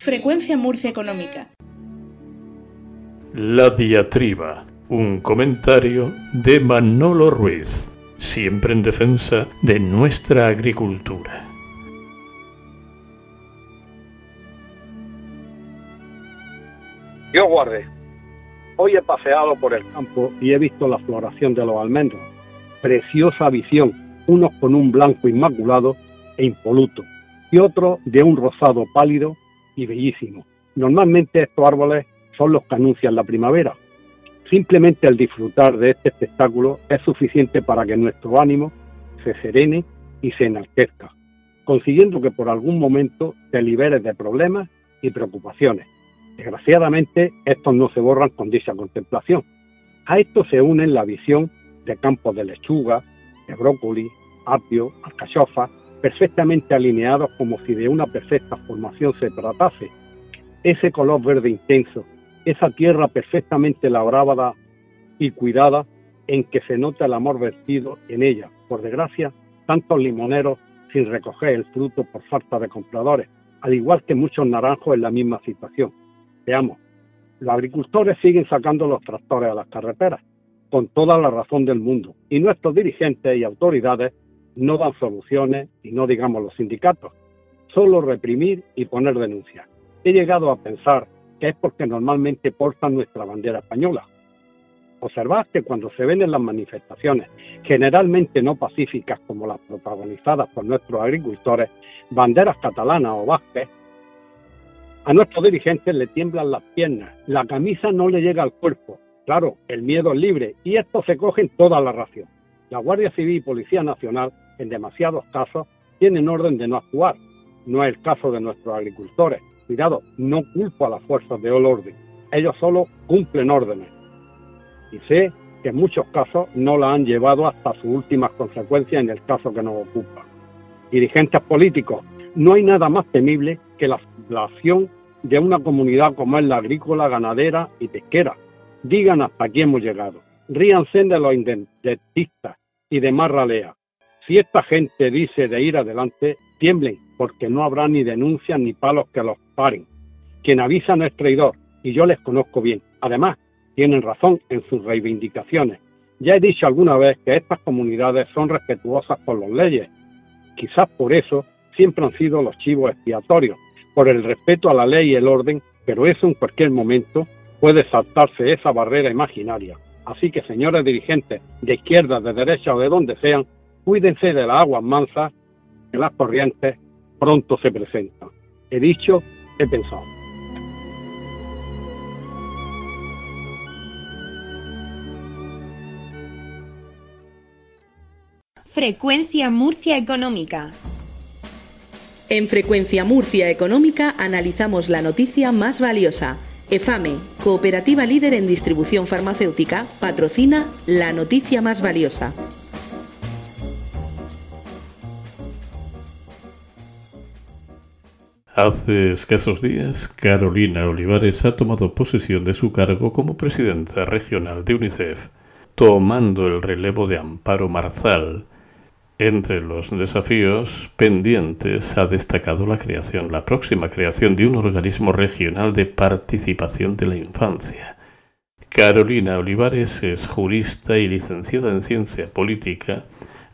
Frecuencia Murcia Económica. La diatriba, un comentario de Manolo Ruiz, siempre en defensa de nuestra agricultura. Dios guarde. Hoy he paseado por el campo y he visto la floración de los almendros. Preciosa visión, unos con un blanco inmaculado e impoluto y otros de un rosado pálido y bellísimo. Normalmente estos árboles son los que anuncian la primavera. Simplemente el disfrutar de este espectáculo es suficiente para que nuestro ánimo se serene y se enaltezca, consiguiendo que por algún momento te liberes de problemas y preocupaciones. Desgraciadamente, estos no se borran con dicha contemplación. A esto se unen la visión de campos de lechuga, de brócoli, apio, alcachofa, perfectamente alineados como si de una perfecta formación se tratase. Ese color verde intenso, esa tierra perfectamente labrada y cuidada en que se nota el amor vertido en ella. Por desgracia, tantos limoneros sin recoger el fruto por falta de compradores, al igual que muchos naranjos en la misma situación. Veamos, los agricultores siguen sacando los tractores a las carreteras, con toda la razón del mundo, y nuestros dirigentes y autoridades no dan soluciones, y no digamos los sindicatos, solo reprimir y poner denuncias. He llegado a pensar que es porque normalmente portan nuestra bandera española. Observad que cuando se ven en las manifestaciones, generalmente no pacíficas como las protagonizadas por nuestros agricultores, banderas catalanas o vasques, a nuestros dirigentes le tiemblan las piernas, la camisa no le llega al cuerpo. Claro, el miedo es libre y esto se coge en toda la ración. La Guardia Civil y Policía Nacional, en demasiados casos, tienen orden de no actuar. No es el caso de nuestros agricultores. Cuidado, no culpo a las fuerzas de orden. Ellos solo cumplen órdenes. Y sé que en muchos casos no la han llevado hasta sus últimas consecuencias en el caso que nos ocupa. Dirigentes políticos, no hay nada más temible que la acción de una comunidad como es la agrícola, ganadera y pesquera. Digan hasta aquí hemos llegado. Ríanse de los independentistas y de más ralea. Si esta gente dice de ir adelante, tiemblen, porque no habrá ni denuncias ni palos que los paren. Quien avisa no es traidor, y yo les conozco bien. Además, tienen razón en sus reivindicaciones. Ya he dicho alguna vez que estas comunidades son respetuosas por las leyes. Quizás por eso siempre han sido los chivos expiatorios, por el respeto a la ley y el orden, pero eso en cualquier momento puede saltarse esa barrera imaginaria. Así que, señores dirigentes de izquierda, de derecha o de donde sean, cuídense de las aguas mansas, que las corrientes pronto se presentan. He dicho, he pensado. Frecuencia Murcia Económica. En Frecuencia Murcia Económica analizamos la noticia más valiosa. EFAME, cooperativa líder en distribución farmacéutica, patrocina la noticia más valiosa. Hace escasos días, Carolina Olivares ha tomado posesión de su cargo como presidenta regional de UNICEF, tomando el relevo de Amparo Marzal, entre los desafíos pendientes ha destacado la creación, la próxima creación de un organismo regional de participación de la infancia. Carolina Olivares es jurista y licenciada en ciencia política.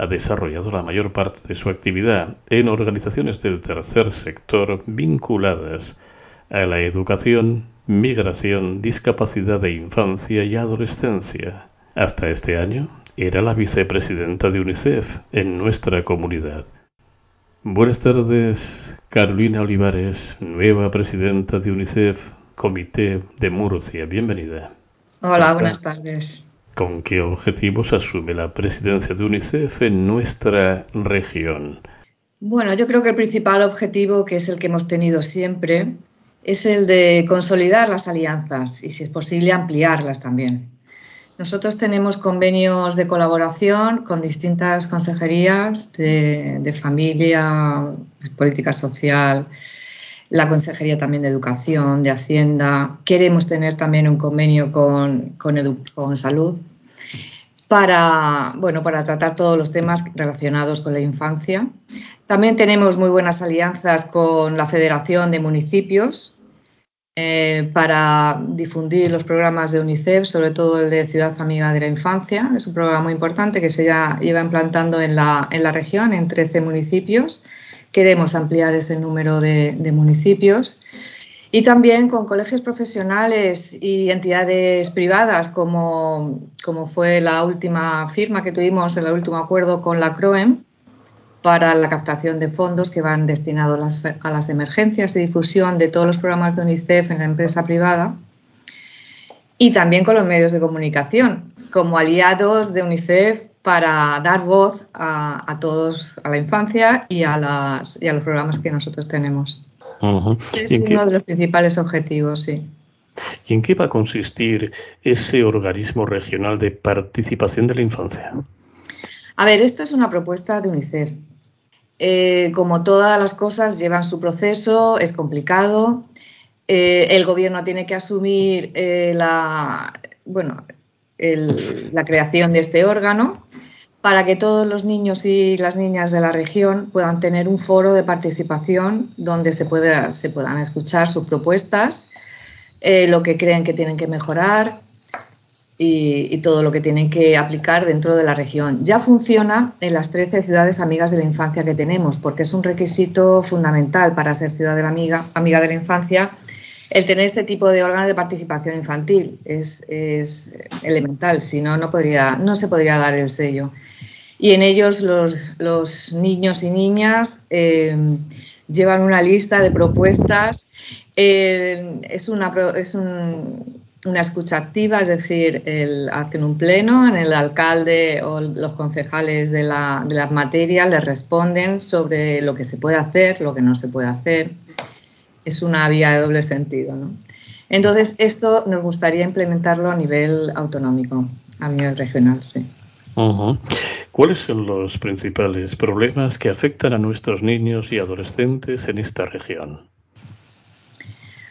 Ha desarrollado la mayor parte de su actividad en organizaciones del tercer sector vinculadas a la educación, migración, discapacidad de infancia y adolescencia. Hasta este año era la vicepresidenta de UNICEF en nuestra comunidad. Buenas tardes, Carolina Olivares, nueva presidenta de UNICEF, Comité de Murcia. Bienvenida. Hola, buenas tardes. ¿Con qué objetivos asume la presidencia de UNICEF en nuestra región? Bueno, yo creo que el principal objetivo, que es el que hemos tenido siempre, es el de consolidar las alianzas y, si es posible, ampliarlas también. Nosotros tenemos convenios de colaboración con distintas consejerías de, familia, política social, la Consejería también de Educación, de Hacienda. Queremos tener también un convenio con, con, salud para, bueno, para tratar todos los temas relacionados con la infancia. También tenemos muy buenas alianzas con la Federación de Municipios eh, para difundir los programas de UNICEF, sobre todo el de Ciudad Amiga de la Infancia. Es un programa muy importante que se ya lleva implantando en la, en la región, en 13 municipios. Queremos ampliar ese número de, de municipios. Y también con colegios profesionales y entidades privadas, como, como fue la última firma que tuvimos, el último acuerdo con la CROEM, para la captación de fondos que van destinados a las, emergencias y difusión de todos los programas de UNICEF en la empresa privada y también con los medios de comunicación como aliados de UNICEF para dar voz a, todos, a la infancia y a, las, y a los programas que nosotros tenemos. Es uno de los principales objetivos, sí. ¿Y en qué va a consistir ese organismo regional de participación de la infancia? A ver, esto es una propuesta de UNICEF. Eh, como todas las cosas, llevan su proceso, es complicado. Eh, el gobierno tiene que asumir eh, la, bueno, la creación de este órgano para que todos los niños y las niñas de la región puedan tener un foro de participación donde se, pueda, se puedan escuchar sus propuestas, lo que creen que tienen que mejorar, y, todo lo que tienen que aplicar dentro de la región. Ya funciona en las 13 ciudades amigas de la infancia que tenemos, porque es un requisito fundamental para ser ciudad de la amiga, amiga de la infancia el tener este tipo de órganos de participación infantil. Es, elemental, si no, no, podría, no se podría dar el sello. Y en ellos los, niños y niñas eh, llevan una lista de propuestas. Es, una, es un, una escucha activa, es decir, el, hacen un pleno, en el alcalde o los concejales de, la, de las materias les responden sobre lo que se puede hacer, lo que no se puede hacer. Es una vía de doble sentido. ¿no? Entonces, esto nos gustaría implementarlo a nivel autonómico, a nivel regional, sí. ¿Cuáles son los principales problemas que afectan a nuestros niños y adolescentes en esta región?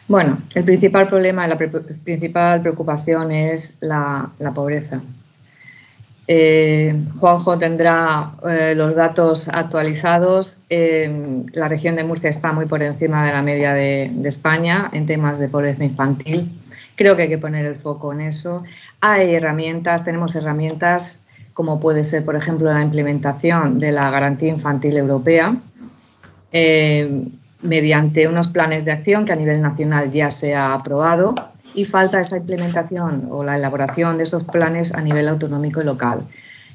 Bueno, el principal problema, la principal preocupación es la, pobreza. Eh, Juanjo tendrá eh, los datos actualizados. la región de Murcia está muy por encima de la media de, España en temas de pobreza infantil. Creo que hay que poner el foco en eso. Hay herramientas, tenemos herramientas como puede ser, por ejemplo, la implementación de la garantía infantil europea. Eh, mediante unos planes de acción que a nivel nacional ya se ha aprobado y falta esa implementación o la elaboración de esos planes a nivel autonómico y local.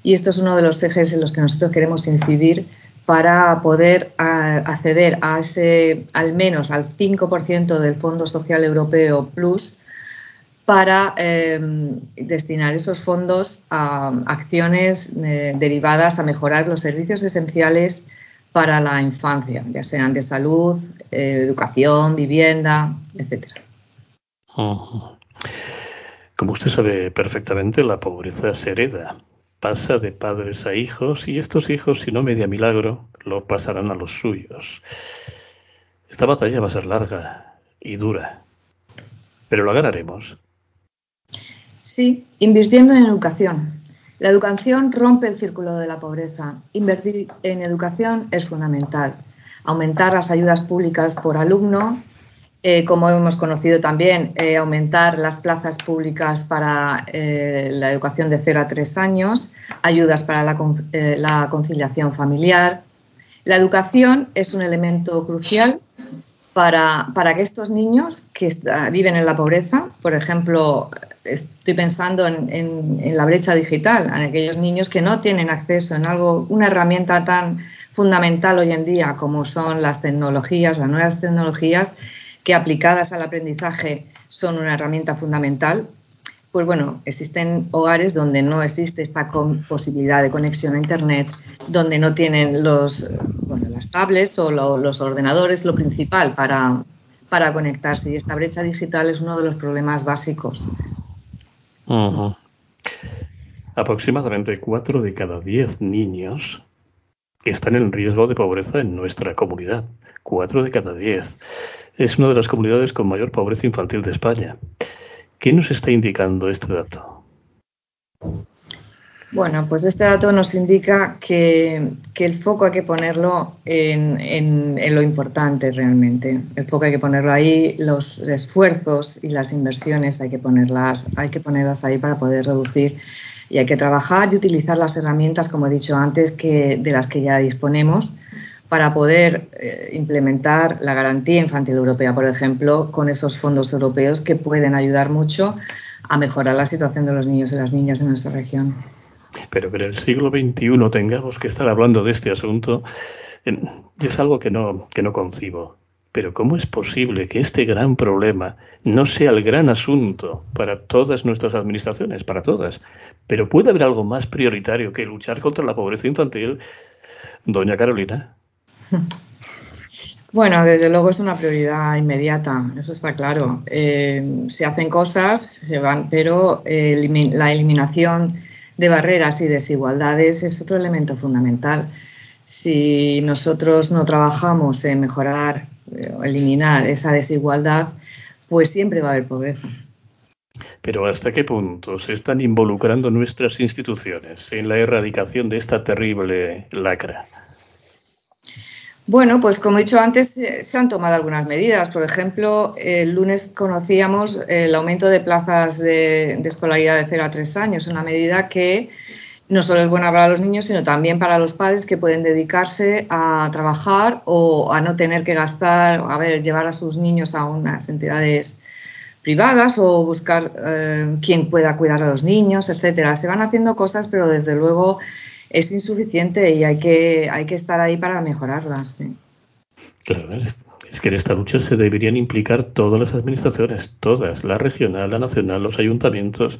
Y esto es uno de los ejes en los que nosotros queremos incidir para poder acceder a ese, al menos al 5% del Fondo Social Europeo Plus para eh, destinar esos fondos a acciones eh, derivadas a mejorar los servicios esenciales para la infancia, ya sean de salud, eh, educación, vivienda, etcétera. Como usted sabe perfectamente, la pobreza se hereda, pasa de padres a hijos y estos hijos, si no media milagro, lo pasarán a los suyos. Esta batalla va a ser larga y dura, pero la ganaremos. Sí, invirtiendo en educación, la educación rompe el círculo de la pobreza. Invertir en educación es fundamental. Aumentar las ayudas públicas por alumno, eh, como hemos conocido también, eh, aumentar las plazas públicas para eh, la educación de 0 a 3 años, ayudas para la conciliación familiar. La educación es un elemento crucial para, que estos niños que viven en la pobreza, por ejemplo, estoy pensando en, la brecha digital, en aquellos niños que no tienen acceso en algo, una herramienta tan fundamental hoy en día como son las tecnologías, las nuevas tecnologías, que aplicadas al aprendizaje son una herramienta fundamental, pues bueno, existen hogares donde no existe esta posibilidad de conexión a Internet, donde no tienen las tablets o los ordenadores lo principal para, para conectarse. Y esta brecha digital es uno de los problemas básicos. Aproximadamente 4 de cada 10 niños están en riesgo de pobreza en nuestra comunidad. 4 de cada 10. Es una de las comunidades con mayor pobreza infantil de España. ¿Qué nos está indicando este dato? Bueno, pues este dato nos indica que, el foco hay que ponerlo en, lo importante realmente. El foco hay que ponerlo ahí, los esfuerzos y las inversiones hay que ponerlas, hay que ponerlas ahí para poder reducir y hay que trabajar y utilizar las herramientas, como he dicho antes, que, de las que ya disponemos para poder eh, implementar la garantía infantil europea, por ejemplo, con esos fondos europeos que pueden ayudar mucho a mejorar la situación de los niños y las niñas en nuestra región. Pero que en el siglo XXI tengamos que estar hablando de este asunto es algo que no, que no concibo. Pero ¿cómo es posible que este gran problema no sea el gran asunto para todas nuestras administraciones, para todas? Pero puede haber algo más prioritario que luchar contra la pobreza infantil, doña Carolina. Bueno, desde luego es una prioridad inmediata, eso está claro. Eh, se hacen cosas, se van, pero eh, la eliminación de barreras y desigualdades es otro elemento fundamental. Si nosotros no trabajamos en mejorar o eh, eliminar esa desigualdad, pues siempre va a haber pobreza. Pero ¿hasta qué punto se están involucrando nuestras instituciones en la erradicación de esta terrible lacra? Bueno, pues como he dicho antes, eh, se han tomado algunas medidas. Por ejemplo, el lunes conocíamos el aumento de plazas de, escolaridad de 0 a 3 años, una medida que no solo es buena para los niños, sino también para los padres que pueden dedicarse a trabajar o a no tener que gastar, a ver, llevar a sus niños a unas entidades privadas o buscar eh, quien pueda cuidar a los niños, etcétera. Se van haciendo cosas, pero desde luego es insuficiente y hay que, hay que estar ahí para mejorarlas. Claro, es que en esta lucha se deberían implicar todas las administraciones, todas, la regional, la nacional, los ayuntamientos.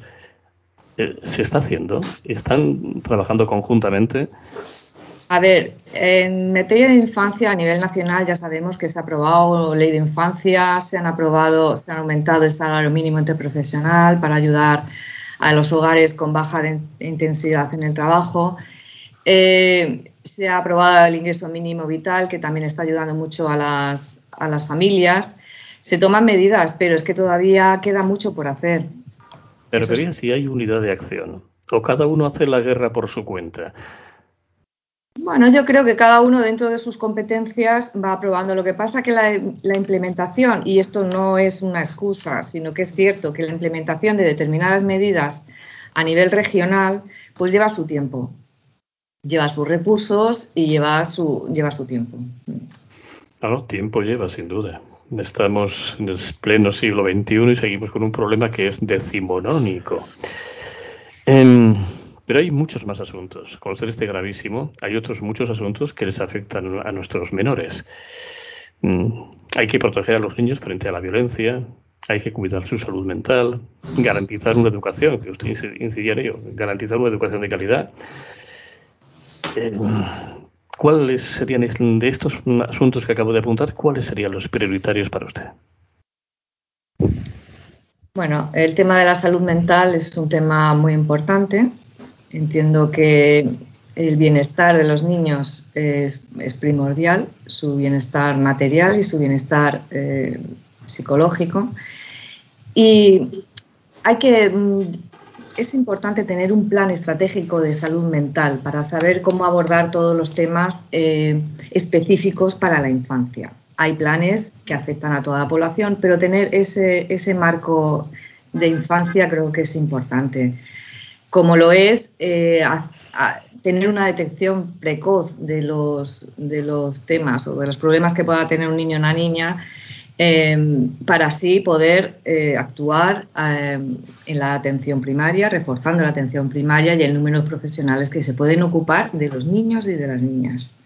Eh, ¿Se está haciendo? ¿Están trabajando conjuntamente? A ver, en materia de infancia a nivel nacional ya sabemos que se ha aprobado ley de infancia, se han aprobado, se ha aumentado el salario mínimo interprofesional para ayudar a los hogares con baja intensidad en el trabajo. Eh, se ha aprobado el ingreso mínimo vital, que también está ayudando mucho a las, a las familias. Se toman medidas, pero es que todavía queda mucho por hacer. Pero bien, si hay unidad de acción, o cada uno hace la guerra por su cuenta. Bueno, yo creo que cada uno dentro de sus competencias va aprobando. Lo que pasa que la, la, implementación, y esto no es una excusa, sino que es cierto que la implementación de determinadas medidas a nivel regional, pues lleva su tiempo lleva sus recursos y lleva su, lleva su tiempo. Claro, tiempo lleva, sin duda. Estamos en el pleno siglo XXI y seguimos con un problema que es decimonónico. Em, pero hay muchos más asuntos. Conocer este gravísimo, hay otros muchos asuntos que les afectan a nuestros menores. Mm, hay que proteger a los niños frente a la violencia, hay que cuidar su salud mental, garantizar una educación, que usted incidía en ello, garantizar una educación de calidad, eh, ¿Cuáles serían de estos asuntos que acabo de apuntar? ¿Cuáles serían los prioritarios para usted? Bueno, el tema de la salud mental es un tema muy importante. Entiendo que el bienestar de los niños es, primordial, su bienestar material y su bienestar eh, psicológico. Y hay que es importante tener un plan estratégico de salud mental para saber cómo abordar todos los temas eh, específicos para la infancia. Hay planes que afectan a toda la población, pero tener ese, ese marco de infancia creo que es importante. Como lo es eh, tener una detección precoz de los, de los temas o de los problemas que pueda tener un niño o una niña Em, para así poder eh, actuar em, en la atención primaria, reforzando la atención primaria y el número de profesionales que se pueden ocupar de los niños y de las niñas.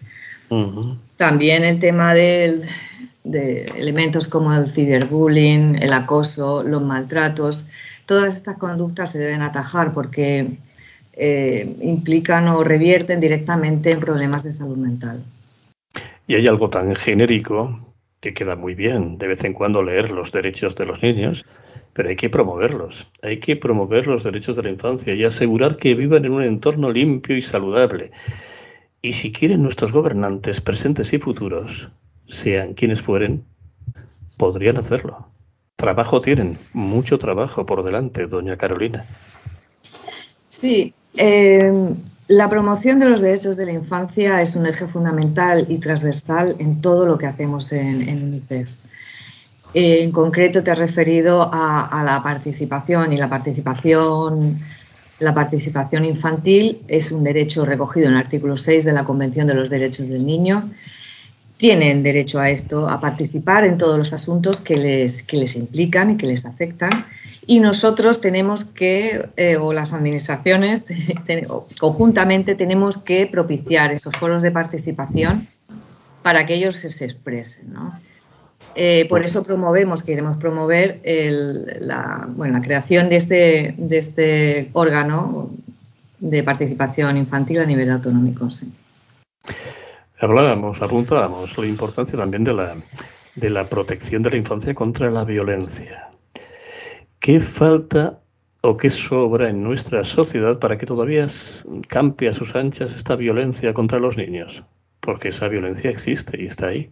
También el tema de elementos como el ciberbullying, el acoso, los maltratos, todas estas conductas se deben atajar porque eh, implican o revierten directamente en problemas de salud mental. Y hay algo tan genérico que queda muy bien de vez en cuando leer los derechos de los niños, pero hay que promoverlos. Hay que promover los derechos de la infancia y asegurar que vivan en un entorno limpio y saludable. Y si quieren nuestros gobernantes presentes y futuros, sean quienes fueren, podrían hacerlo. Trabajo tienen, mucho trabajo por delante, doña Carolina. Sí, eh, la promoción de los derechos de la infancia es un eje fundamental y transversal en todo lo que hacemos en, UNICEF. En concreto te has referido a, la participación y la participación, la participación infantil es un derecho recogido en el artículo 6 de la Convención de los Derechos del Niño tienen derecho a esto, a participar en todos los asuntos que les, implican y que les afectan. Y nosotros tenemos que, eh, o las administraciones, conjuntamente tenemos que propiciar esos foros de participación para que ellos se expresen. Eh, por eso promovemos, queremos promover la, creación de este, de este órgano de participación infantil a nivel autonómico. Sí. Hablábamos, apuntábamos la importancia también de la, de la protección de la infancia contra la violencia. ¿Qué falta o qué sobra en nuestra sociedad para que todavía campe a sus anchas esta violencia contra los niños? Porque esa violencia existe y está ahí.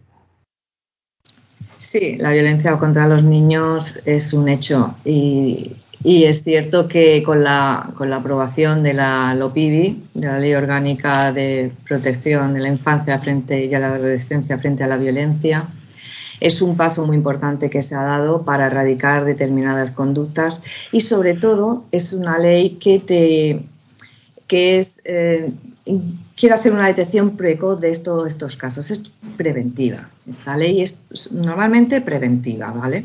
Sí, la violencia contra los niños es un hecho y, y es cierto que con la, con la aprobación de la LOPIBI, de la Ley Orgánica de Protección de la Infancia frente y a la Adolescencia frente a la Violencia, es un paso muy importante que se ha dado para erradicar determinadas conductas y sobre todo es una ley que te que es eh, quiere hacer una detección precoz de estos casos. Es preventiva. Esta ley es normalmente preventiva, ¿vale?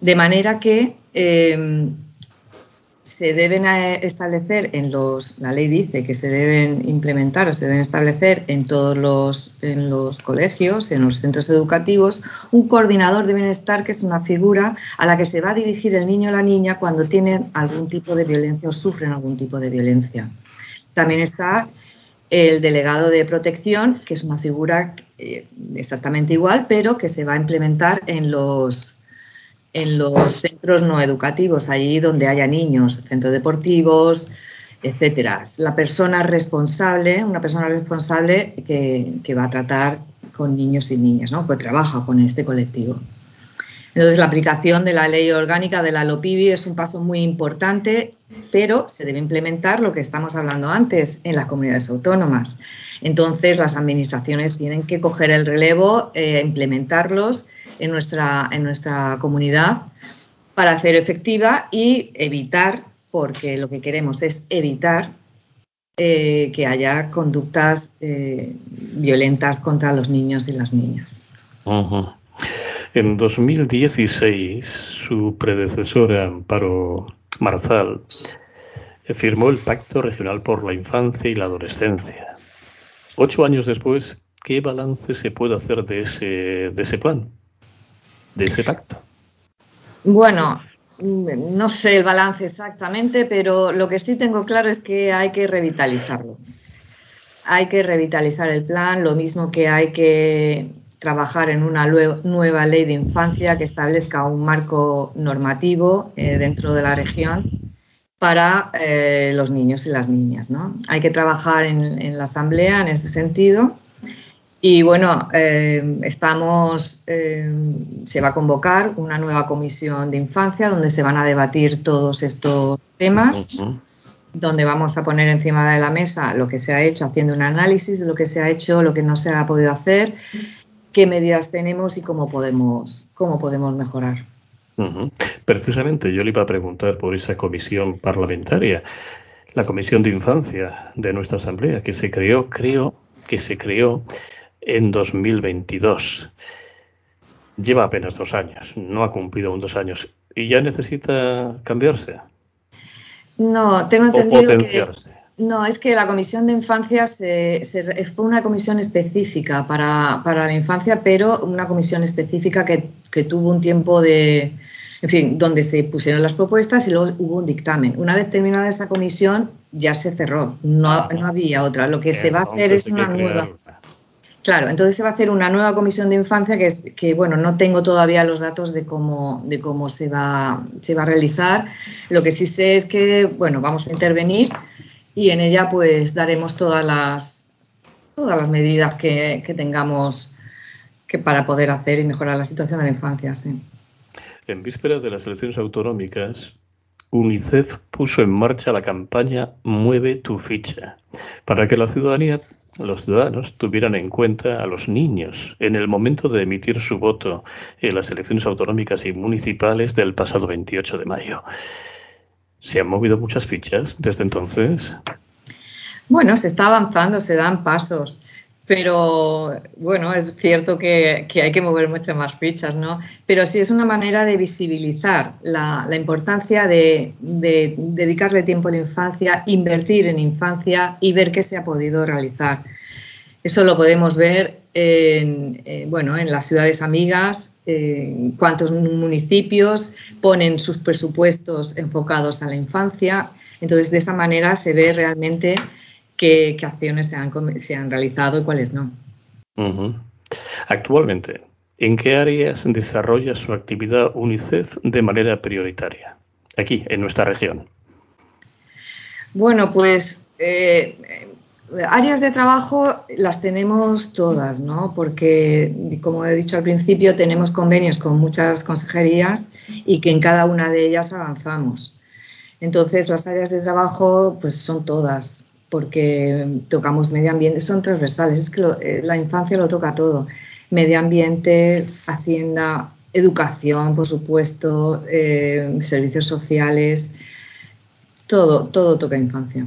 De manera que eh, se deben establecer en los, la ley dice que se deben implementar o se deben establecer en todos los, en los colegios, en los centros educativos, un coordinador de bienestar que es una figura a la que se va a dirigir el niño o la niña cuando tienen algún tipo de violencia o sufren algún tipo de violencia. También está el delegado de protección, que es una figura eh, exactamente igual, pero que se va a implementar en los en los centros no educativos, allí donde haya niños, centros deportivos, etcétera. La persona responsable, una persona responsable que, va a tratar con niños y niñas, ¿no? que trabaja con este colectivo. Entonces, la aplicación de la ley orgánica de la LOPIBI es un paso muy importante, pero se debe implementar lo que estamos hablando antes en las comunidades autónomas. Entonces, las administraciones tienen que coger el relevo, e implementarlos en nuestra, en nuestra comunidad para hacer efectiva y evitar, porque lo que queremos es evitar eh, que haya conductas eh, violentas contra los niños y las niñas. En 2016, su predecesora, Amparo Marzal, firmó el Pacto Regional por la Infancia y la Adolescencia. Ocho años después, ¿qué balance se puede hacer de ese, de ese plan? de ese pacto? Bueno, no sé el balance exactamente, pero lo que sí tengo claro es que hay que revitalizarlo. Hay que revitalizar el plan, lo mismo que hay que trabajar en una nueva ley de infancia que establezca un marco normativo eh, dentro de la región para eh, los niños y las niñas. ¿no? Hay que trabajar en la Asamblea en ese sentido y bueno, eh, estamos, eh, se va a convocar una nueva comisión de infancia donde se van a debatir todos estos temas, donde vamos a poner encima de la mesa lo que se ha hecho, haciendo un análisis de lo que se ha hecho, lo que no se ha podido hacer, qué medidas tenemos y cómo podemos, cómo podemos mejorar. Precisamente yo le iba a preguntar por esa comisión parlamentaria, la comisión de infancia de nuestra asamblea que se creó, creo que se creó en 2022. Lleva apenas dos años, no ha cumplido aún dos años y ya necesita cambiarse. No, tengo entendido que no, es que la comisión de infancia se, fue una comisión específica para, la infancia, pero una comisión específica que, tuvo un tiempo de, en fin, donde se pusieron las propuestas y luego hubo un dictamen. Una vez terminada esa comisión, ya se cerró, no, no había otra. Lo que se va a hacer es una nueva. Claro, entonces se va a hacer una nueva comisión de infancia que, que bueno, no tengo todavía los datos de cómo, de cómo se, va, se va a realizar. Lo que sí sé es que, bueno, vamos a intervenir y en ella pues daremos todas las, todas las medidas que, tengamos que para poder hacer y mejorar la situación de la infancia. En vísperas de las elecciones autonómicas, UNICEF puso en marcha la campaña Mueve tu ficha para que la ciudadanía, los ciudadanos tuvieran en cuenta a los niños en el momento de emitir su voto en las elecciones autonómicas y municipales del pasado 28 de mayo. ¿Se han movido muchas fichas desde entonces? Bueno, se está avanzando, se dan pasos. Pero bueno, es cierto que, hay que mover muchas más fichas, ¿no? Pero sí es una manera de visibilizar la, importancia de, dedicarle tiempo a la infancia, invertir en infancia y ver qué se ha podido realizar. Eso lo podemos ver en, eh, bueno, en las ciudades amigas, cuántos municipios ponen sus presupuestos enfocados a la infancia. Entonces, de esa manera se ve realmente qué, acciones se han, se han, realizado y cuáles no. Actualmente, ¿en qué áreas desarrolla su actividad UNICEF de manera prioritaria? Aquí, en nuestra región. Bueno, pues eh, áreas de trabajo las tenemos todas, ¿no? Porque, como he dicho al principio, tenemos convenios con muchas consejerías y que en cada una de ellas avanzamos. Entonces, las áreas de trabajo, pues son todas porque tocamos medio ambiente, son transversales, es que eh, la infancia lo toca todo, medio ambiente, hacienda, educación, por supuesto, eh, servicios sociales, todo, todo toca infancia.